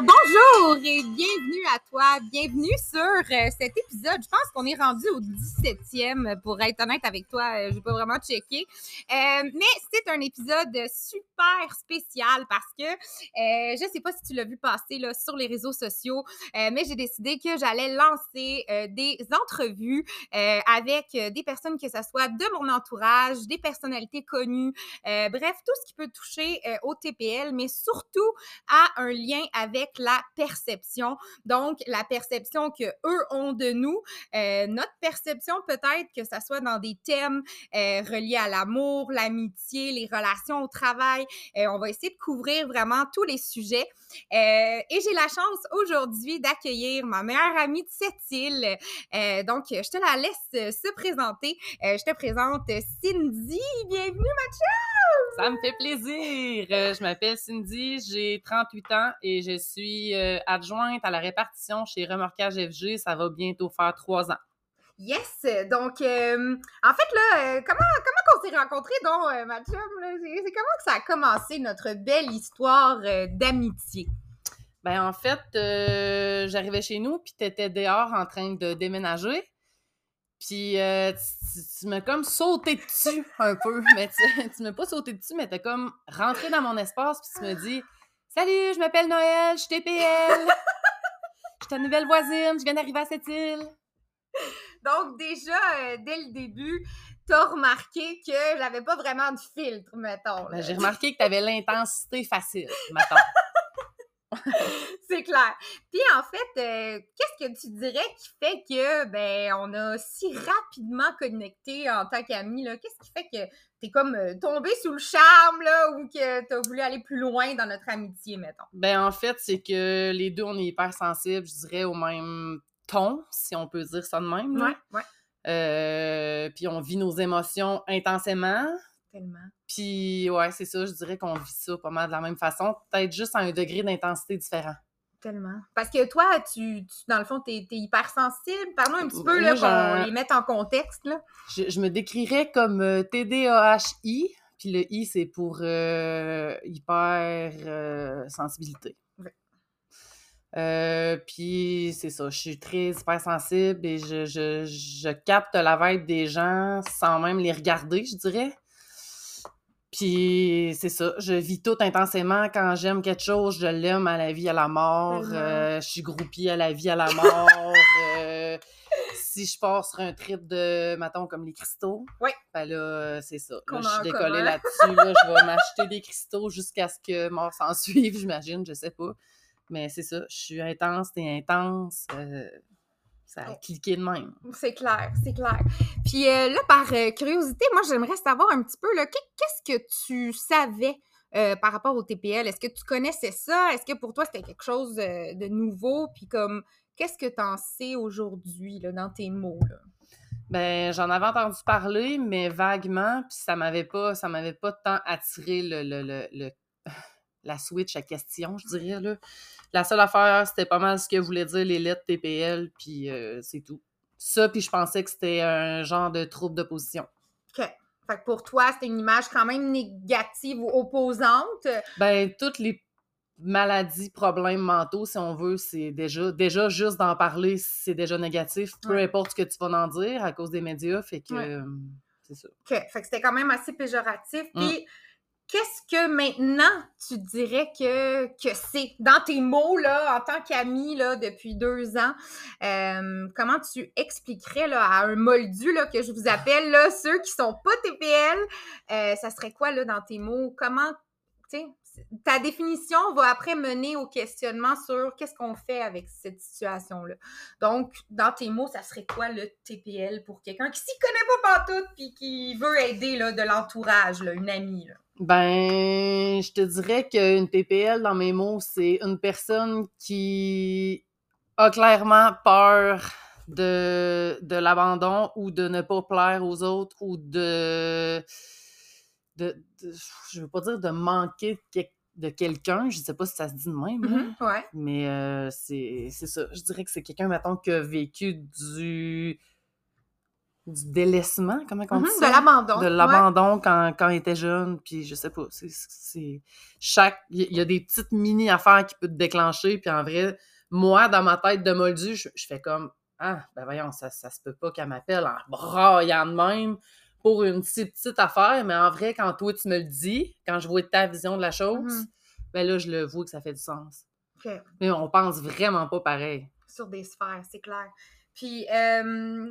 Alors, bonjour et bienvenue à toi. Bienvenue sur euh, cet épisode. Je pense qu'on est rendu au 17e, pour être honnête avec toi. Euh, je vais pas vraiment checker. Euh, mais c'est un épisode super spécial parce que euh, je sais pas si tu l'as vu passer là, sur les réseaux sociaux, mais j'ai décidé que j'allais lancer des entrevues avec des personnes que ce soit de mon entourage, des personnalités connues, bref, tout ce qui peut toucher au TPL, mais surtout à un lien avec la perception. Donc, la perception que eux ont de nous, euh, notre perception peut-être que ça soit dans des thèmes euh, reliés à l'amour, l'amitié, les relations au travail. Euh, on va essayer de couvrir vraiment tous les sujets. Euh, et j'ai la chance aujourd'hui d'accueillir ma meilleure amie de cette île. Donc, je te la laisse se présenter. Je te présente Cindy. Bienvenue, Mathieu! Ça me fait plaisir. Je m'appelle Cindy, j'ai 38 ans et je suis euh, adjointe à la répartition chez Remorquage FG. Ça va bientôt faire trois ans. Yes! Donc, euh, en fait, là, euh, comment, comment qu'on s'est rencontrés, donc, euh? C'est comment que ça a commencé, notre belle histoire d'amitié? Ben en fait, j'arrivais chez nous puis t'étais dehors en train de déménager. Puis tu, m'as comme sauté dessus un peu, mais tu, m'as pas sauté dessus, mais t'as comme rentré dans mon espace puis tu me dis Salut, je m'appelle Noël, je suis TPL. Je suis ta nouvelle voisine, je viens d'arriver à cette île. Donc, déjà, euh, dès le début, t'as remarqué que j'avais pas vraiment de filtre, mettons. Ben, j'ai remarqué que t'avais l'intensité facile, mettons. C'est clair. Puis en fait, euh, qu'est-ce que tu dirais qui fait que ben on a si rapidement connecté en tant qu'amis là? Qu'est-ce qui fait que t'es comme euh, tombé sous le charme là ou que t'as voulu aller plus loin dans notre amitié, mettons? Ben en fait, c'est que les deux, on est hyper sensibles, je dirais, au même ton, si on peut dire ça de même. là. ouais. Euh, puis on vit nos émotions intensément. Tellement. Puis ouais, c'est ça, je dirais qu'on vit ça pas mal de la même façon, peut-être juste à un degré d'intensité différent. Tellement. Parce que toi, tu, tu- dans le fond, t'es es hyper sensible. Parle-nous un petit peu, là, qu'on les mette en contexte, là. Je, je me décrirais comme euh, TDAHI, puis le I, c'est pour euh, hyper euh, sensibilité. Euh, puis c'est ça, je suis très hypersensible et je, je, je capte la vibe des gens sans même les regarder, je dirais. Puis c'est ça, je vis tout intensément. Quand j'aime quelque chose, je l'aime à la vie, à la mort. Euh, je suis groupie à la vie, à la mort. Euh, si je pars sur un trip de, mettons, comme les cristaux, Oui. ben là, euh, c'est ça. Là, je suis décollée là-dessus. Là, je vais m'acheter des cristaux jusqu'à ce que mort s'en suive, j'imagine, je sais pas. Mais c'est ça, je suis intense, t'es intense. euh, ça a Oh. cliqué de même. C'est clair, c'est clair. Puis euh, là, par euh, curiosité, moi, j'aimerais savoir un petit peu, qu'est-ce que tu savais euh, par rapport au TPL? Est-ce que tu connaissais ça? Est-ce que pour toi, c'était quelque chose de nouveau? Puis comme, qu'est-ce que tu en sais aujourd'hui, là, dans tes mots, là? Ben, j'en avais entendu parler, mais vaguement, puis ça m'avait pas, ça m'avait pas tant attiré le, le, le, le- la switch à question, je dirais, là. La seule affaire, c'était pas mal ce que voulaient dire les lettres TPL, puis euh, c'est tout. Ça, puis je pensais que c'était un genre de trouble d'opposition. OK. Fait que pour toi, c'était une image quand même négative ou opposante. Ben, toutes les maladies, problèmes mentaux, si on veut, c'est déjà, déjà juste d'en parler, c'est déjà négatif, peu Ouais. importe ce que tu vas en dire à cause des médias, fait que Ouais. euh, c'est ça. OK. Fait que c'était quand même assez péjoratif. Mm. Qu'est-ce que maintenant tu dirais que, que c'est? Dans tes mots, là, en tant qu'ami, depuis deux ans, euh, comment tu expliquerais, là, à un moldu, là, que je vous appelle, là, ceux qui sont pas TPL, euh, ça serait quoi, là, dans tes mots? Comment, ta définition va après mener au questionnement sur qu'est-ce qu'on fait avec cette situation-là. Donc, dans tes mots, ça serait quoi le TPL pour quelqu'un qui s'y connaît pas pantoute puis qui veut aider là, de l'entourage, une amie? Ben, je te dirais qu'une TPL, dans mes mots, c'est une personne qui a clairement peur de, de l'abandon ou de ne pas plaire aux autres ou de, de, de- je veux pas dire de manquer de, quel- de quelqu'un, je sais pas si ça se dit de même, là. Ouais. mais euh, c'est c'est ça. Je dirais que c'est quelqu'un, mettons, qui a vécu du du délaissement, comment on Mhm, dit de l'abandon. De ouais. l'abandon quand, quand il était jeune, puis je sais pas, c'est... c'est- Chaque... Il y a des petites mini-affaires qui peuvent te déclencher, puis en vrai, moi, dans ma tête de moldu, je, je fais comme « Ah, ben voyons, ça, ça se peut pas qu'elle m'appelle en braillant de même pour une si petite affaire, mais en vrai, quand toi, tu me le dis, quand je vois ta vision de la chose, Mhm. ben là, je le vois que ça fait du sens. Mais on pense vraiment pas pareil. sur des sphères, c'est clair. Puis, euh,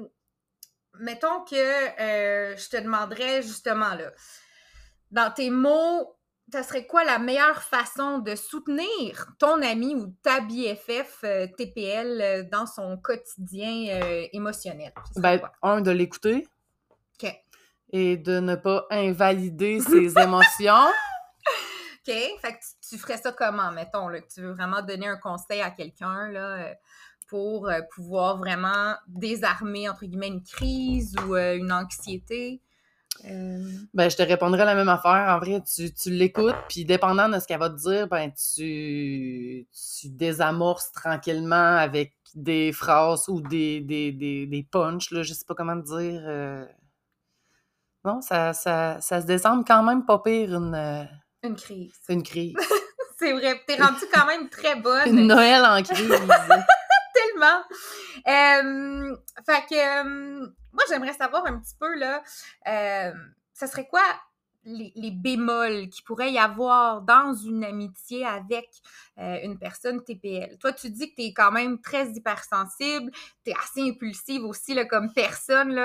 mettons que euh, je te demanderais justement là, dans tes mots, ça serait quoi la meilleure façon de soutenir ton ami ou ta BFF euh, TPL euh, dans son quotidien euh, émotionnel? Ben, un, de l'écouter OK. et de ne pas invalider ses émotions. OK. Fait que tu, tu ferais ça comment, mettons, là, que tu veux vraiment donner un conseil à quelqu'un, là, pour euh, pouvoir vraiment désarmer, entre guillemets, une crise ou euh, une anxiété? Euh, Ben, je te répondrai la même affaire. En vrai, tu, tu l'écoutes, puis dépendant de ce qu'elle va te dire, ben, tu, tu désamorces tranquillement avec des phrases ou des, des, des, des punchs, là, je sais pas comment te dire. euh. Non, ça, ça, ça se désemble quand même pas pire une, une crise. une crise. C'est vrai. T'es rendue quand même très bonne. Une Noël en crise. Euh, fait que euh, moi, j'aimerais savoir un petit peu, là, euh, ça serait quoi les, bémols qu'il pourrait y avoir dans une amitié avec une personne TPL? Toi, tu dis que tu es quand même très hypersensible, tu es assez impulsive aussi là, comme personne.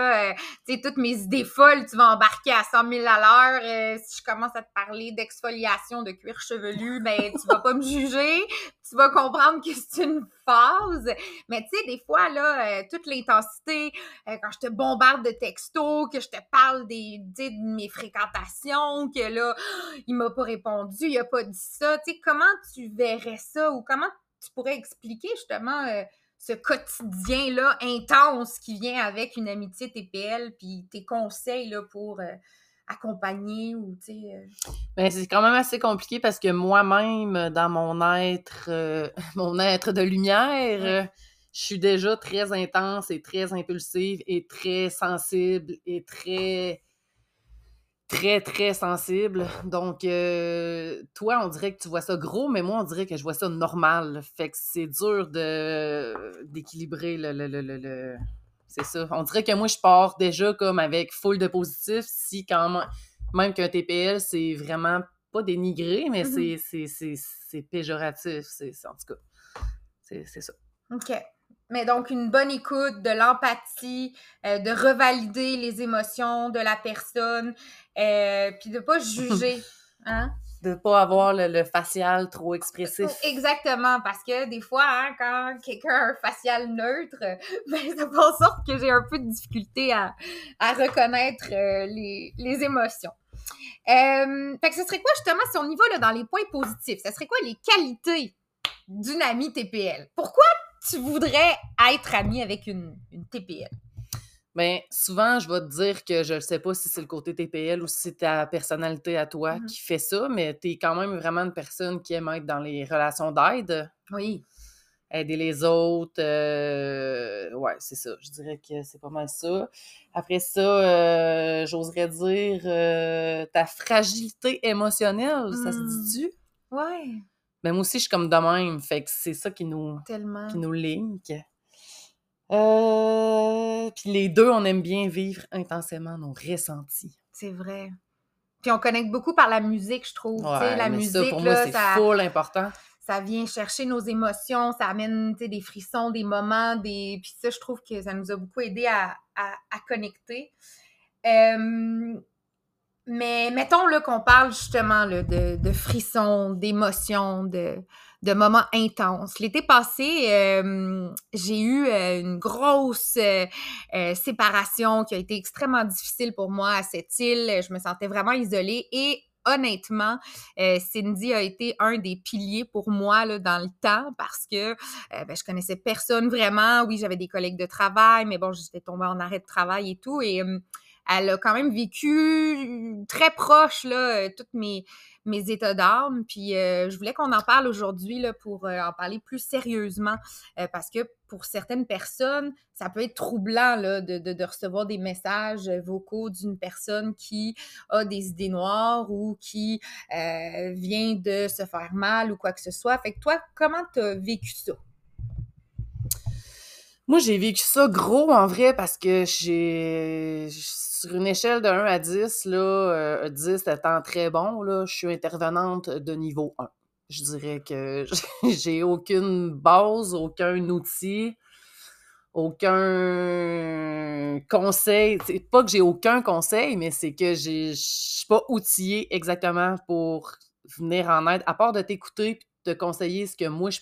Tu sais, toutes mes idées folles, tu vas embarquer à 100 000 à l'heure. Si je commence à te parler d'exfoliation de cuir chevelu, ben tu vas pas me juger tu vas comprendre que c'est une phase. Mais tu sais, des fois, là, euh, toute l'intensité, euh, quand je te bombarde de textos, que je te parle des, de mes fréquentations, que là, il m'a pas répondu, il a pas dit ça. Tu sais, comment tu verrais ça ou comment tu pourrais expliquer justement euh, ce quotidien-là intense qui vient avec une amitié TPL, puis tes conseils là, pour accompagner ou, tu sais... euh, Ben, c'est quand même assez compliqué parce que moi-même, dans mon être, euh, mon être de lumière, Ouais. euh, je suis déjà très intense et très impulsive et très sensible et très, très, très sensible. Donc, euh, toi, on dirait que tu vois ça gros, mais moi, on dirait que je vois ça normal. Fait que c'est dur de d'équilibrer le, le, le, le- le- C'est ça. On dirait que moi, je pars déjà comme avec full de positif si quand même même qu'un TPL, c'est vraiment pas dénigré, mais Mhm. c'est- péjoratif. C'est en tout cas, c'est c'est ça. OK. Mais donc, une bonne écoute, de l'empathie, euh, de revalider les émotions de la personne, euh, puis de pas juger. Hein? De pas avoir le, le facial trop expressif. Exactement, parce que des fois, hein, quand quelqu'un a un facial neutre, ben, ça fait en sorte que j'ai un peu de difficulté à, à reconnaître euh, les, les émotions. Euh, fait que ce serait quoi justement si on y va là, dans les points positifs? Ce serait quoi les qualités d'une amie TPL? Pourquoi tu voudrais être amie avec une, une TPL? Ben, souvent, je vais te dire que je ne sais pas si c'est le côté TPL ou si c'est ta personnalité à toi Mhm. qui fait ça, mais tu es quand même vraiment une personne qui aime être dans les relations d'aide, Oui. aider les autres. euh, Ouais, c'est ça. Je dirais que c'est pas mal ça. Après ça, euh, j'oserais dire euh, ta fragilité émotionnelle, ça se Mm. dit-tu? Ouais, Ben, moi aussi, je suis comme de même. Fait que c'est ça qui nous, tellement. qui nous link. Euh, Puis les deux, on aime bien vivre intensément nos ressentis. C'est vrai. Puis on connecte beaucoup par la musique, je trouve. Ouais, la mais musique, ça, pour là, moi, c'est ça, full important. ça vient chercher nos émotions, ça amène des frissons, des moments, des. Puis ça, je trouve que ça nous a beaucoup aidé à, à, à connecter. Euh, Mais mettons là, qu'on parle justement là, de, de frissons, d'émotions, de, de moments intenses. L'été passé, euh, j'ai eu euh, une grosse euh, séparation qui a été extrêmement difficile pour moi à cette île. Je me sentais vraiment isolée et honnêtement, Cindy a été un des piliers pour moi là, dans le temps parce que ben, je connaissais personne vraiment. Oui, j'avais des collègues de travail, mais bon, j'étais tombée en arrêt de travail et tout. Et elle a quand même vécu très proche, là, toutes mes, mes états d'âme. Puis euh, je voulais qu'on en parle aujourd'hui pour euh, en parler plus sérieusement euh, parce que pour certaines personnes, ça peut être troublant là, de, de, de recevoir des messages vocaux d'une personne qui a des idées noires ou qui vient de se faire mal ou quoi que ce soit. Fait que toi, comment tu as vécu ça? Moi, j'ai vécu ça gros en vrai parce que j'ai sur une échelle de 1 à 10, là, 10 euh, étant très bon, là, je suis intervenante de niveau 1. Je dirais que j'ai aucune base, aucun outil, aucun conseil. C'est pas que j'ai aucun conseil, mais c'est que je suis pas outillée exactement pour venir en aide, à part de t'écouter et te conseiller ce que moi, je,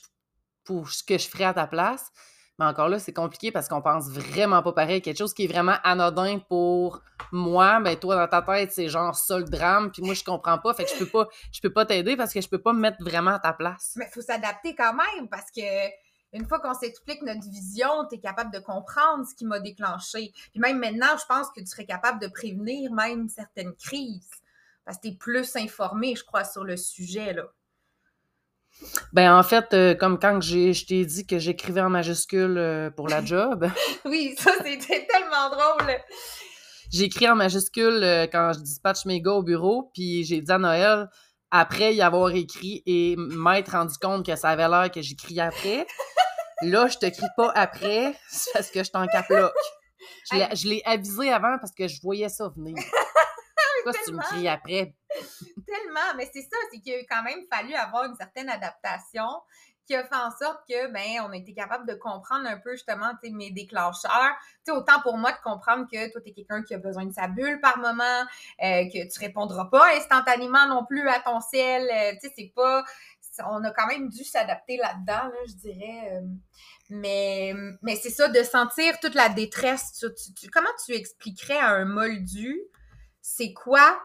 pour ce que je ferais à ta place. Mais encore là, c'est compliqué parce qu'on pense vraiment pas pareil. Quelque chose qui est vraiment anodin pour moi, ben toi, dans ta tête, c'est genre ça le drame, puis moi, je comprends pas. Fait que je peux pas, je peux pas t'aider parce que je peux pas me mettre vraiment à ta place. Mais faut s'adapter quand même parce que une fois qu'on s'explique notre vision, tu es capable de comprendre ce qui m'a déclenché. Puis même maintenant, je pense que tu serais capable de prévenir même certaines crises parce que tu es plus informé, je crois, sur le sujet. là. Ben en fait, euh, comme quand je t'ai dit que j'écrivais en majuscule euh, pour la job. oui, ça c'était tellement drôle. J'écris en majuscule euh, quand je dispatche mes gars au bureau, puis j'ai dit à Noël, après y avoir écrit et m'être rendu compte que ça avait l'air que j'écris après, là, je te crie pas après, c'est parce que je t'en caploque. Je l'ai avisé avant parce que je voyais ça venir. Pourquoi tu me cries après? Tellement, mais c'est ça, c'est qu'il a quand même fallu avoir une certaine adaptation qui a fait en sorte que ben on a été capable de comprendre un peu justement mes déclencheurs. sais autant pour moi de comprendre que toi, tu es quelqu'un qui a besoin de sa bulle par moment, euh, que tu répondras pas instantanément non plus à ton ciel. Euh, tu sais, c'est pas. On a quand même dû s'adapter là-dedans, là, je dirais. Euh, mais, mais c'est ça, de sentir toute la détresse. comment tu expliquerais à un moldu c'est quoi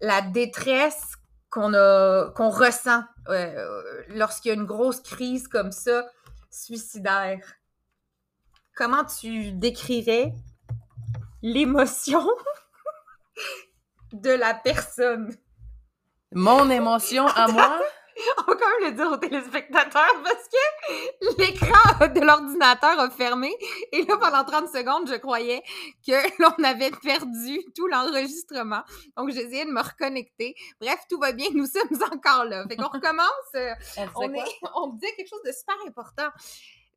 la détresse qu'on a qu'on ressent euh, lorsqu'il y a une grosse crise comme ça suicidaire? Comment tu décrirais l'émotion de la personne? Mon émotion à moi? On va quand même le dire aux téléspectateurs parce que l'écran de l'ordinateur a fermé et là, pendant 30 secondes, je croyais que l'on avait perdu tout l'enregistrement. Donc, j'essayais de me reconnecter. Bref, tout va bien, nous sommes encore là. Fait qu'on recommence. Euh, on, est, on dit quelque chose de super important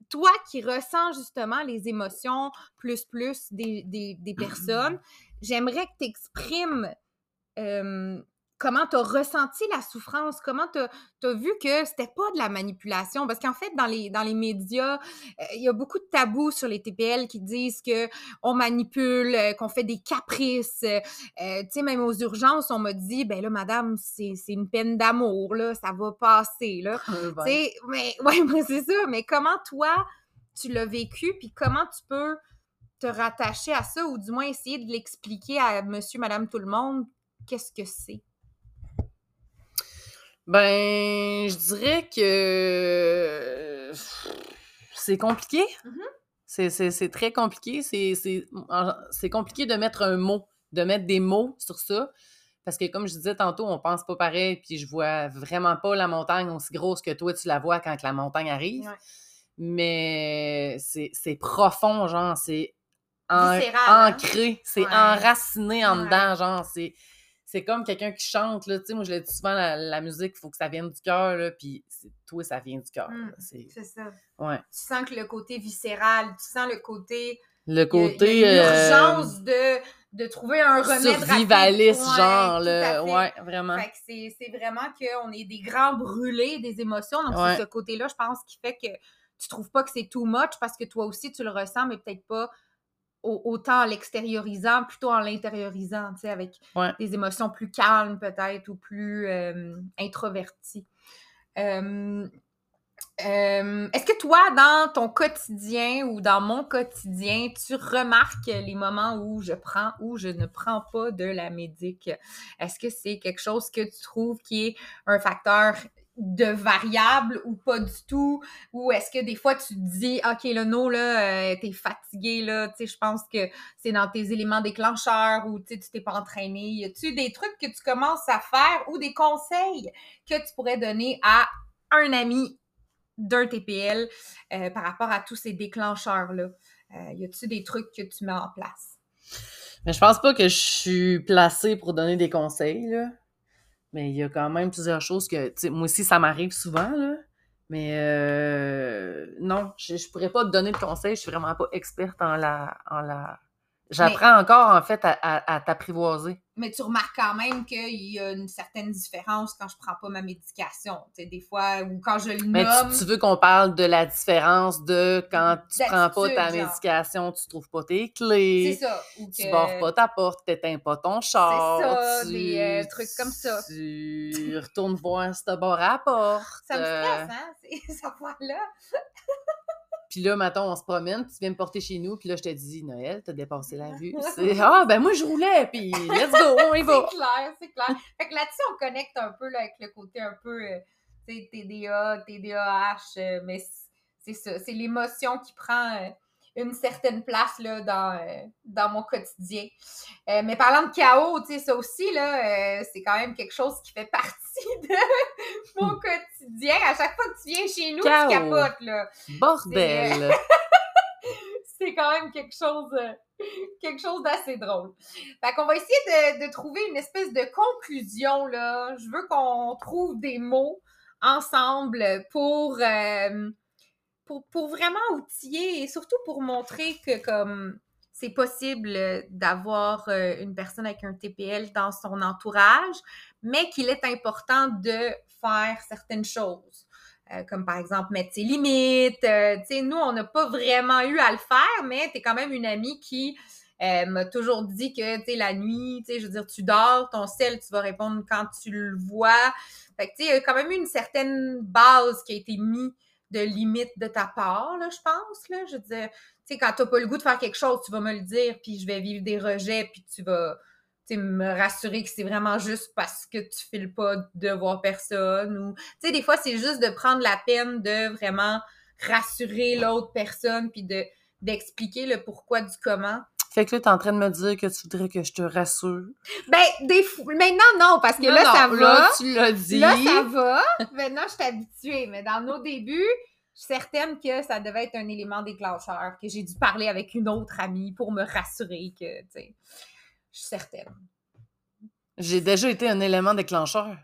toi qui ressens justement les émotions plus plus des, des, des personnes, j'aimerais que tu exprimes euh, comment tu as ressenti la souffrance, comment tu as, vu que c'était pas de la manipulation? Parce qu'en fait, dans les, dans les médias, euh, il y a beaucoup de tabous sur les TPL qui disent que on manipule, euh, qu'on fait des caprices. Euh, tu sais, même aux urgences, on m'a dit, ben là, madame, c'est une peine d'amour, là, ça va passer, là. tu sais, mais, ouais, c'est ça. Mais comment toi, tu l'as vécu, puis comment tu peux te rattacher à ça, ou du moins essayer de l'expliquer à monsieur, madame, tout le monde, qu'est-ce que c'est? Ben, je dirais que c'est compliqué. Mm-hmm. C'est très compliqué. C'est compliqué de mettre un mot, de mettre des mots sur ça. Parce que comme je disais tantôt, on pense pas pareil, puis je vois vraiment pas la montagne aussi grosse que toi, tu la vois quand la montagne arrive. Mais c'est profond, genre, c'est hein? ancré, c'est enraciné en dedans, genre, c'est c'est comme quelqu'un qui chante, là, tu sais, moi je l'ai dit souvent, la, musique, il faut que ça vienne du cœur, là, puis toi, ça vient du cœur. Mmh, c'est ça. Ouais. Tu sens que le côté viscéral, tu sens le côté... Le côté... L'urgence de, de trouver un remède Survivaliste, genre, là, ouais, vraiment. Fait c'est vraiment qu'on est des grands brûlés des émotions, donc c'est ce côté-là, je pense, qui fait que tu trouves pas que c'est too much, parce que toi aussi, tu le ressens, mais peut-être pas autant en l'extériorisant, plutôt en l'intériorisant, tu sais, avec des émotions plus calmes peut-être ou plus euh, introverties. Euh, euh, est-ce que toi, dans ton quotidien ou dans mon quotidien, tu remarques les moments où je prends ou je ne prends pas de la médic? Est-ce que c'est quelque chose que tu trouves qui est un facteur de variable ou pas du tout? Ou est-ce que des fois tu te dis, OK, là, non, là, euh, t'es fatigué, là, tu sais, je pense que c'est dans tes éléments déclencheurs ou tu t'es pas entraîné. Y a-tu des trucs que tu commences à faire ou des conseils que tu pourrais donner à un ami d'un TPL euh, par rapport à tous ces déclencheurs-là? Euh, y a-tu des trucs que tu mets en place? Mais je pense pas que je suis placée pour donner des conseils, là. Mais il y a quand même plusieurs choses que, moi aussi, ça m'arrive souvent, là. Mais euh, non, je, je pourrais pas te donner de conseils. Je suis vraiment pas experte en la, en la J'apprends encore, en fait, à, t'apprivoiser. Mais tu remarques quand même qu'il y a une certaine différence quand je prends pas ma médication. Tu sais, des fois, ou quand je le nomme... Mais tu, veux qu'on parle de la différence de quand tu prends pas ta médication, tu trouves pas tes clés. C'est ça. Ou Tu barres pas ta porte, t'éteins pas ton char. C'est ça, des euh, trucs comme ça. Tu retournes voir si t'as barré à la porte. Ça me stresse, hein, ces affaires-là. Puis là, maintenant, on se promène, puis tu viens me porter chez nous, puis là, je te dis, Noël, t'as dépassé la rue. C'est Ah, ben moi, je roulais, puis let's go, on y va. c'est clair, c'est clair. Fait que là-dessus, on connecte un peu là, avec le côté un peu, euh, TDA, TDAH, euh, mais c'est ça, c'est l'émotion qui prend. Euh, une certaine place là, dans, dans mon quotidien. Mais parlant de chaos, tu sais, ça aussi, là, c'est quand même quelque chose qui fait partie de mon quotidien. À chaque fois que tu viens chez nous, tu capotes, là. Bordel! c'est quand même quelque chose, quelque chose d'assez drôle. Fait qu'on va essayer de, de, trouver une espèce de conclusion, là. Je veux qu'on trouve des mots ensemble pour pour, vraiment outiller et surtout pour montrer que comme c'est possible d'avoir euh, une personne avec un TPL dans son entourage, mais qu'il est important de faire certaines choses. Euh, comme par exemple mettre ses limites. Euh, tu nous, on n'a pas vraiment eu à le faire, mais tu es quand même une amie qui m'a toujours dit que, tu la nuit, tu je veux dire, tu dors, ton sel, tu vas répondre quand tu le vois. Fait que, tu il y a quand même eu une certaine base qui a été mise de limite de ta part, là, je pense. Là. Je veux dire, tu quand t'as pas le goût de faire quelque chose, tu vas me le dire, puis je vais vivre des rejets, puis tu vas me rassurer que c'est vraiment juste parce que tu files pas de voir personne. Ou, tu sais, des fois, c'est juste de prendre la peine de vraiment rassurer l'autre personne, puis de d'expliquer le pourquoi du comment. Fait que là, t'es en train de me dire que tu voudrais que je te rassure. Ben, des maintenant, non, parce que là, ça va. Là, tu l'as dit. Là, ça va. Maintenant, je suis habituée. Mais dans nos débuts, je suis certaine que ça devait être un élément déclencheur, que j'ai dû parler avec une autre amie pour me rassurer que, tu sais, je suis certaine. J'ai déjà été un élément déclencheur.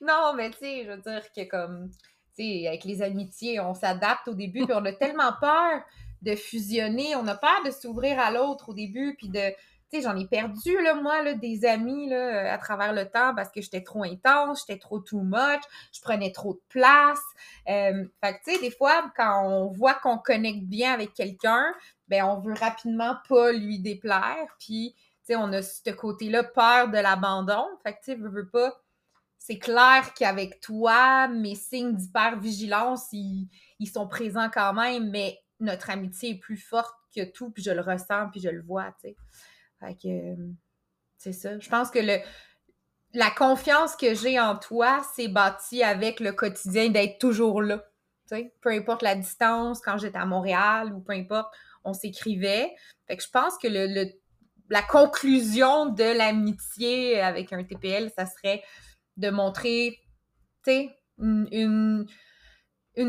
non, mais tu sais, je veux dire que comme, tu sais, avec les amitiés, on s'adapte au début, puis on a tellement peur de fusionner. On a peur de s'ouvrir à l'autre au début, puis de. Tu sais, j'en ai perdu, là, moi, des amis, là, à travers le temps parce que j'étais trop intense, j'étais trop too much, je prenais trop de place. Euh, fait que, tu sais, des fois, quand on voit qu'on connecte bien avec quelqu'un, ben, on veut rapidement pas lui déplaire, puis, sais, on a ce côté-là, peur de l'abandon. Fait que, tu veux, pas c'est clair qu'avec toi, mes signes d'hypervigilance, ils, ils sont présents quand même, mais notre amitié est plus forte que tout, puis je le ressens, puis je le vois, tu. Fait euh, c'est ça. Je pense que le, la confiance que j'ai en toi, c'est bâti avec le quotidien d'être toujours là. Peu importe la distance, quand j'étais à Montréal ou peu importe, on s'écrivait. Fait que je pense que le, la conclusion de l'amitié avec un TPL, ça serait de montrer, une,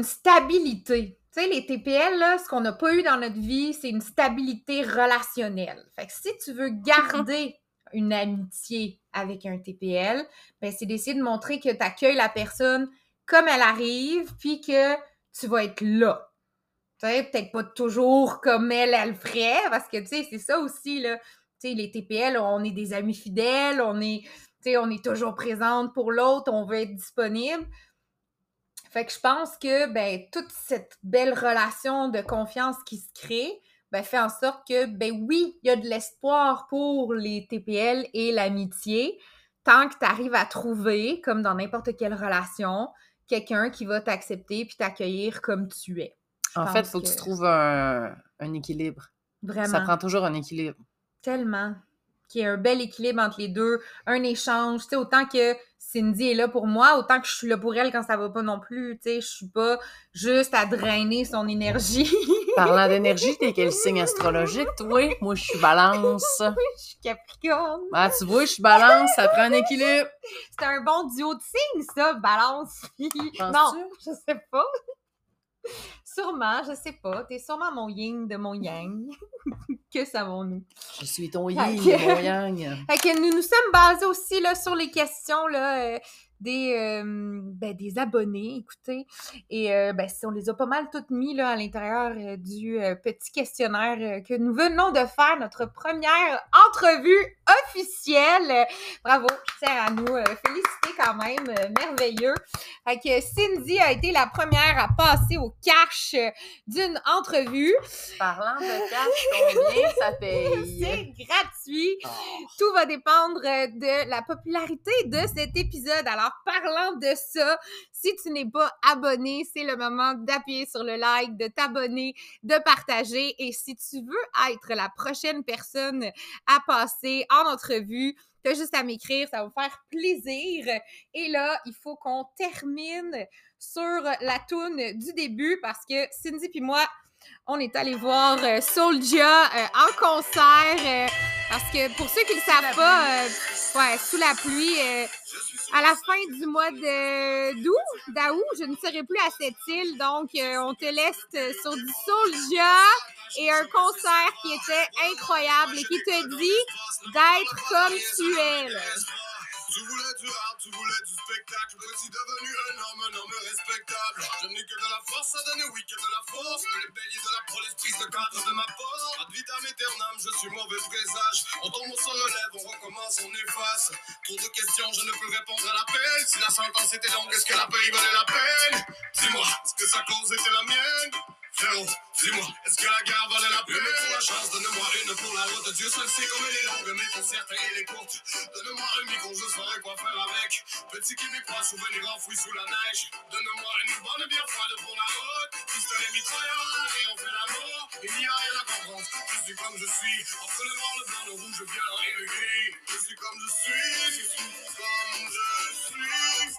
stabilité tu sais, les TPL, ce qu'on n'a pas eu dans notre vie, c'est une stabilité relationnelle. Fait que si tu veux garder une amitié avec un TPL, ben c'est d'essayer de montrer que tu accueilles la personne comme elle arrive, puis que tu vas être là. Tu sais, peut-être pas toujours comme elle, elle le ferait, parce que, tu sais, c'est ça aussi, là. Les TPL, on est des amis fidèles, on est, tu sais, on est toujours présente pour l'autre, on veut être disponible. Fait que je pense que ben, toute cette belle relation de confiance qui se crée ben, fait en sorte que, ben oui, il y a de l'espoir pour les TPL et l'amitié, tant que tu arrives à trouver, comme dans n'importe quelle relation, quelqu'un qui va t'accepter puis t'accueillir comme tu es. en fait, il faut que... tu trouves un, équilibre. Vraiment. Ça prend toujours un équilibre. Tellement. qu'il y ait un bel équilibre entre les deux, un échange, tu sais, autant que Cindy est là pour moi, autant que je suis là pour elle quand ça va pas non plus, tu sais, je suis pas juste à drainer son énergie. Parlant d'énergie, t'es quel signe astrologique, toi? Moi, je suis balance. je suis capricorne. Ah, tu vois, je suis balance, ça prend un équilibre. C'est un bon duo de signes, ça, balance. non, je sais pas. Sûrement, je sais pas. T'es sûrement mon yin de mon yang. que savons-nous? Je suis ton yin, que- mon yang. Fait que nous nous sommes basés aussi là, sur les questions là, euh, des, euh, ben, des abonnés, écoutez. Et euh, ben, on les a pas mal toutes mis là, à l'intérieur du petit questionnaire que nous venons de faire, notre première entrevue officielle. Euh, bravo, je tiens à nous euh, féliciter quand même, euh, merveilleux. Fait que Cindy a été la première à passer au cash euh, d'une entrevue. Parlant de cash, combien ça paye? C'est gratuit. Oh. Tout va dépendre de la popularité de cet épisode. Alors, parlant de ça, si tu n'es pas abonné, c'est le moment d'appuyer sur le like, de t'abonner, de partager. Et si tu veux être la prochaine personne à passer en entrevue, t'as juste à m'écrire, ça va me faire plaisir. Et là, il faut qu'on termine sur la toune du début parce que Cindy puis moi, on est allé voir euh, Soulja euh, en concert euh, parce que pour ceux qui ne le savent pas, euh, ouais, sous la pluie, à la fin du mois d'août, d'août, je ne serai plus à cette île, donc euh, on te laisse euh, sur du Soulja et un concert qui était incroyable et qui te dit d'être comme tu es. Tu voulais du rap, tu voulais du spectacle. Petit devenu un homme, un homme respectable. Je n'ai que de la force à donner, oui, que de la force. Mais les béliers de la police prise de cadre de ma poste. Ad vitam aeternam, je suis mauvais présage. On tombe, on se relève, on recommence, on efface. Trop de questions, je ne peux répondre à l'appel. Si la sentence était longue, est-ce que la paix valait la peine? Dis-moi, est-ce que sa cause était la mienne? Frérot, dis-moi, est-ce que la guerre valait la peine? Pour la chance, donne-moi une pour la route. Dieu seul sait comme elle est longue, mais pour certains elle est courte. Donne-moi un micro, je saurais quoi faire avec. Petit québécois, souvenir enfoui sous la neige. Donne-moi une bonne bière froide pour la route. Pistolet mitrailleur, et on fait la mort. Il n'y a rien à comprendre, je suis comme je suis. Entre le noir, le blanc, le rouge, le violent et le gris. Je suis comme je suis, je suis comme je suis.